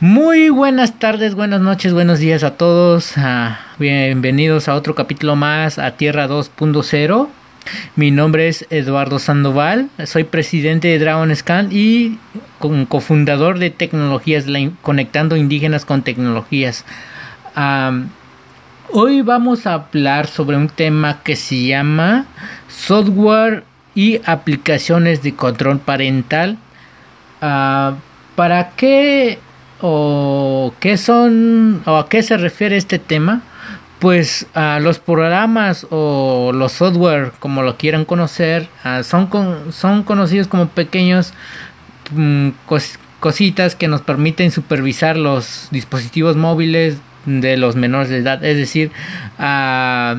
Muy buenas tardes, buenas noches, buenos días a todos. Bienvenidos a otro capítulo más a Tierra 2.0. Mi nombre es Eduardo Sandoval, soy presidente de Dragon Scan y cofundador de Tecnologías Conectando Indígenas con Tecnologías. hoy vamos a hablar sobre un tema que se llama software y aplicaciones de control parental. Ah, ¿Para qué o qué son o a qué se refiere este tema pues a los programas o los software como lo quieran conocer son son conocidos como pequeños mm, cositas que nos permiten supervisar los dispositivos móviles de los menores de edad es decir a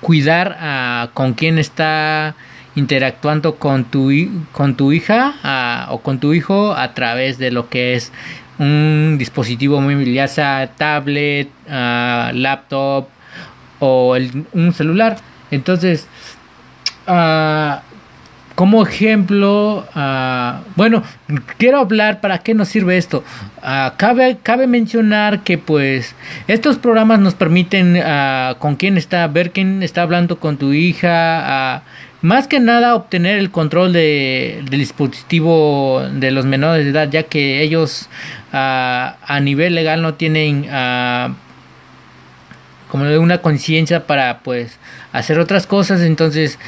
cuidar con quién está interactuando con tu, con tu hija o con tu hijo a través de lo que es un dispositivo móvil, ya sea tablet, uh, laptop o un celular. Entonces, uh, como ejemplo, uh, bueno, quiero hablar para qué nos sirve esto. cabe, cabe mencionar que pues estos programas nos permiten con quién está, ver quién está hablando con tu hija, más que nada obtener el control de, del dispositivo de los menores de edad, ya que ellos a nivel legal no tienen como una conciencia para pues hacer otras cosas. Entonces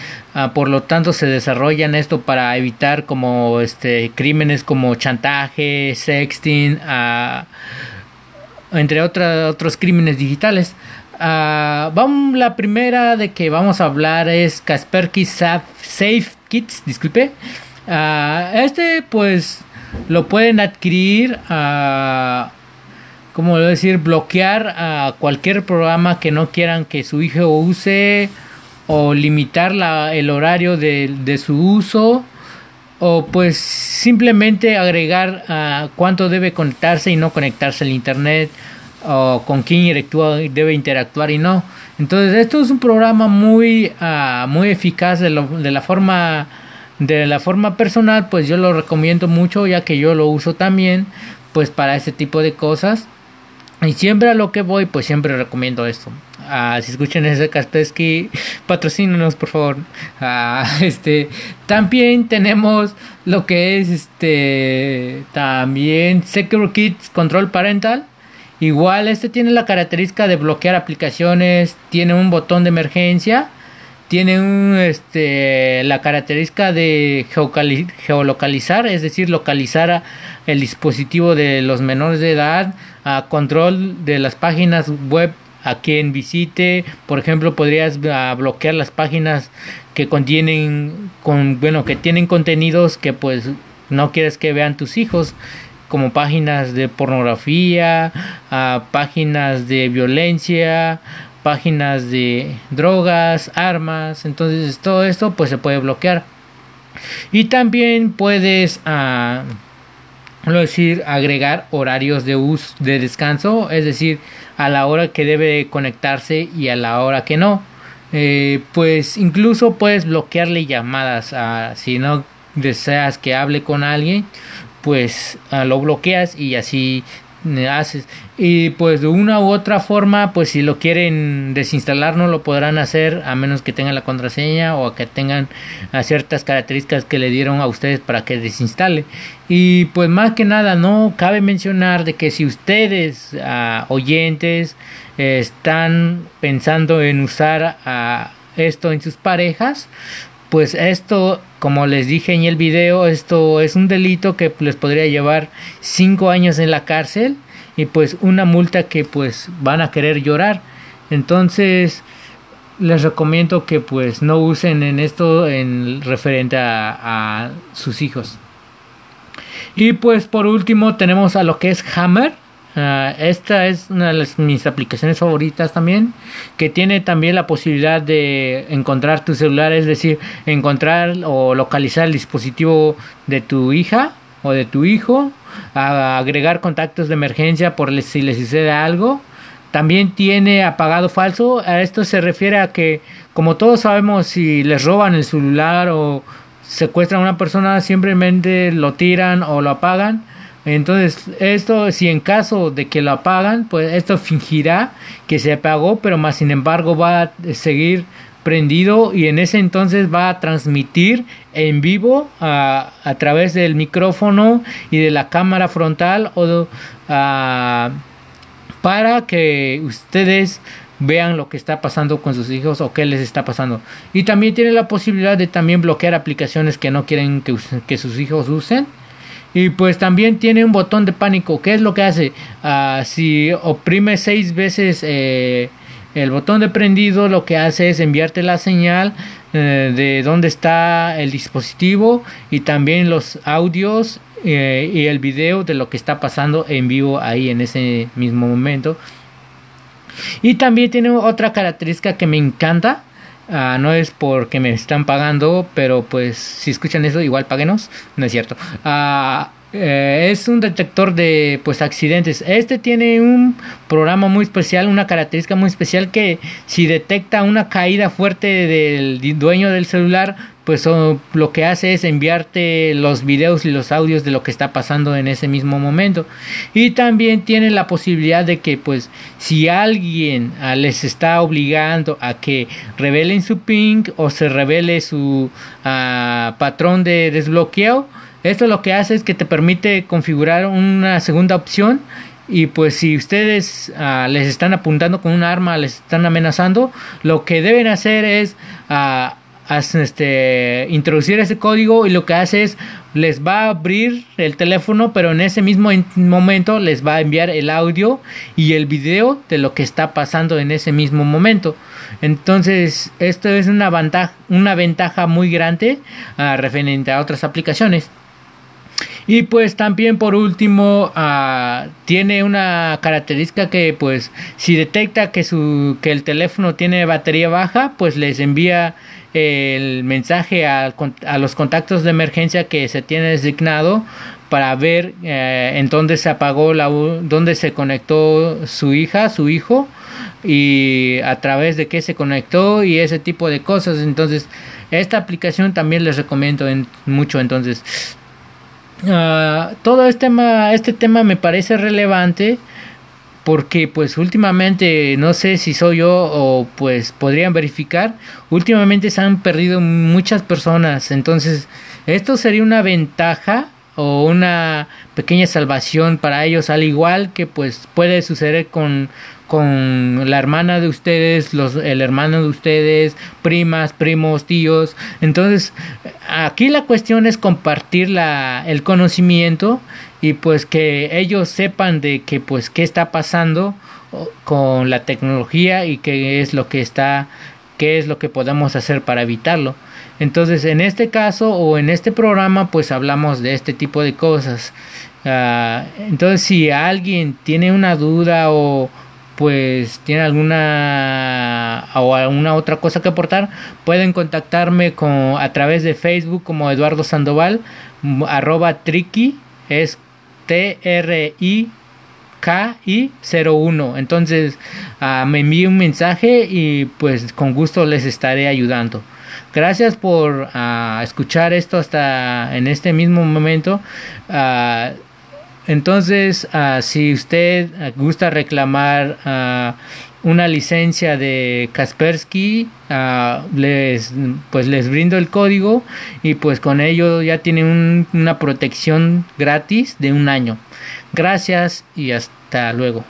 por lo tanto se desarrollan esto para evitar como este crímenes como chantaje sexting entre otros crímenes digitales vamos la primera de que vamos a hablar es Kaspersky Safe Kits disculpe. Este pues lo pueden adquirir a como decir bloquear a cualquier programa que no quieran que su hijo use o limitar la, el horario de, de, su uso. O pues simplemente agregar cuánto debe conectarse y no conectarse al internet o con quién debe interactuar y no entonces esto es un programa muy muy eficaz de, la forma de la forma personal, pues yo lo recomiendo mucho ya que yo lo uso también, pues para ese tipo de cosas. Y siempre a lo que voy, pues siempre recomiendo esto. Ah, si escuchan ese Kaspersky, patrocínenos por favor. Ah, este, también tenemos lo que es este, también Secure Kids Control Parental. Igual este tiene la característica de bloquear aplicaciones, tiene un botón de emergencia tiene un, este, la característica de geolocalizar, es decir, localizar el dispositivo de los menores de edad, a control de las páginas web a quien visite, por ejemplo, podrías ah, bloquear las páginas que contienen, con, bueno, que tienen contenidos que pues no quieres que vean tus hijos como páginas de pornografía, páginas de violencia, páginas de drogas, armas, entonces todo esto pues se puede bloquear. Y también puedes ah, decir agregar horarios de uso de descanso, es decir, a la hora que debe conectarse y a la hora que no. Eh, pues incluso puedes bloquearle llamadas a si no deseas que hable con alguien pues ah, lo bloqueas y así haces. Y pues de una u otra forma pues si lo quieren desinstalar no lo podrán hacer a menos que tengan la contraseña o que tengan ciertas características que le dieron a ustedes para que desinstale. Y pues más que nada no cabe mencionar de que si ustedes ah, oyentes están pensando en usar esto en sus parejas pues esto como les dije en el video esto es un delito que les podría llevar cinco años en la cárcel y pues una multa que pues van a querer llorar. Entonces les recomiendo que pues no usen en esto en referente a, sus hijos. Y pues por último tenemos a lo que es Hammer Ah, esta es una de mis aplicaciones favoritas también, que tiene también la posibilidad de encontrar tu celular, es decir, encontrar o localizar el dispositivo de tu hija o de tu hijo, agregar contactos de emergencia por si les sucede algo. También tiene apagado falso. A esto se refiere a que, como todos sabemos, si les roban el celular o secuestran a una persona, simplemente lo tiran o lo apagan Entonces, esto, si en caso de que lo apagan, pues esto fingirá que se apagó, pero más sin embargo va a seguir prendido y en ese entonces va a transmitir en vivo a, a través del micrófono y de la cámara frontal o para que ustedes vean lo que está pasando con sus hijos o qué les está pasando. Y también tiene la posibilidad de también bloquear aplicaciones que no quieren que, que sus hijos usen. Y pues también tiene un botón de pánico. ¿Qué es lo que hace? Uh, si oprime seis veces eh, el botón de prendido, lo que hace es enviarte la señal eh, de dónde está el dispositivo y también los audios eh, y el video de lo que está pasando en vivo ahí en ese mismo momento. Y también tiene otra característica que me encanta. Uh, no es porque me están pagando, pero pues si escuchan eso, igual páguenos. No es cierto. Uh, eh, es un detector de pues accidentes. Este tiene un programa muy especial, una característica muy especial que si detecta una caída fuerte del dueño del celular, pues lo que hace es enviarte los videos y los audios de lo que está pasando en ese mismo momento. Y también tiene la posibilidad de que pues si alguien ah, les está obligando a que revelen su ping o se revele su ah, patrón de desbloqueo, esto lo que hace es que te permite configurar una segunda opción y pues si ustedes uh, les están apuntando con un arma, les están amenazando, lo que deben hacer es este, introducir ese código y lo que hace es les va a abrir el teléfono, pero en ese mismo momento les va a enviar el audio y el video de lo que está pasando en ese mismo momento. Entonces, esto es una ventaja, una ventaja muy grande uh, referente a otras aplicaciones. Y pues también por último uh, tiene una característica que pues si detecta que su que el teléfono tiene batería baja, pues les envía el mensaje a, a los contactos de emergencia que se tiene designado para ver eh, en dónde se apagó la dónde se conectó su hija, su hijo y a través de qué se conectó y ese tipo de cosas. Entonces, esta aplicación también les recomiendo en, mucho. Entonces, Ah, todo este tema, este tema me parece relevante porque pues últimamente no sé si soy yo o pues podrían verificar últimamente se han perdido muchas personas. Entonces esto sería una ventaja o una pequeña salvación para ellos al igual que pues puede suceder con con la hermana de ustedes, los, el hermano de ustedes, primas, primos, tíos. Entonces, aquí la cuestión es compartir la, el conocimiento y pues que ellos sepan de que pues qué está pasando con la tecnología y qué es lo que está, qué es lo que podemos hacer para evitarlo. Entonces, en este caso o en este programa, pues hablamos de este tipo de cosas. Ah, entonces, si alguien tiene una duda o, pues tiene alguna o alguna otra cosa que aportar, pueden contactarme con, a través de Facebook como Eduardo Sandoval, arroba tricky, es T-R-I. KI01 entonces uh, me envíe un mensaje y pues con gusto les estaré ayudando gracias por uh, escuchar esto hasta en este mismo momento uh, entonces, uh, si usted ah, gusta reclamar uh, una licencia de Kaspersky, les, pues les brindo el código y pues con ello ya tienen un, una protección gratis de un año. Gracias y hasta luego.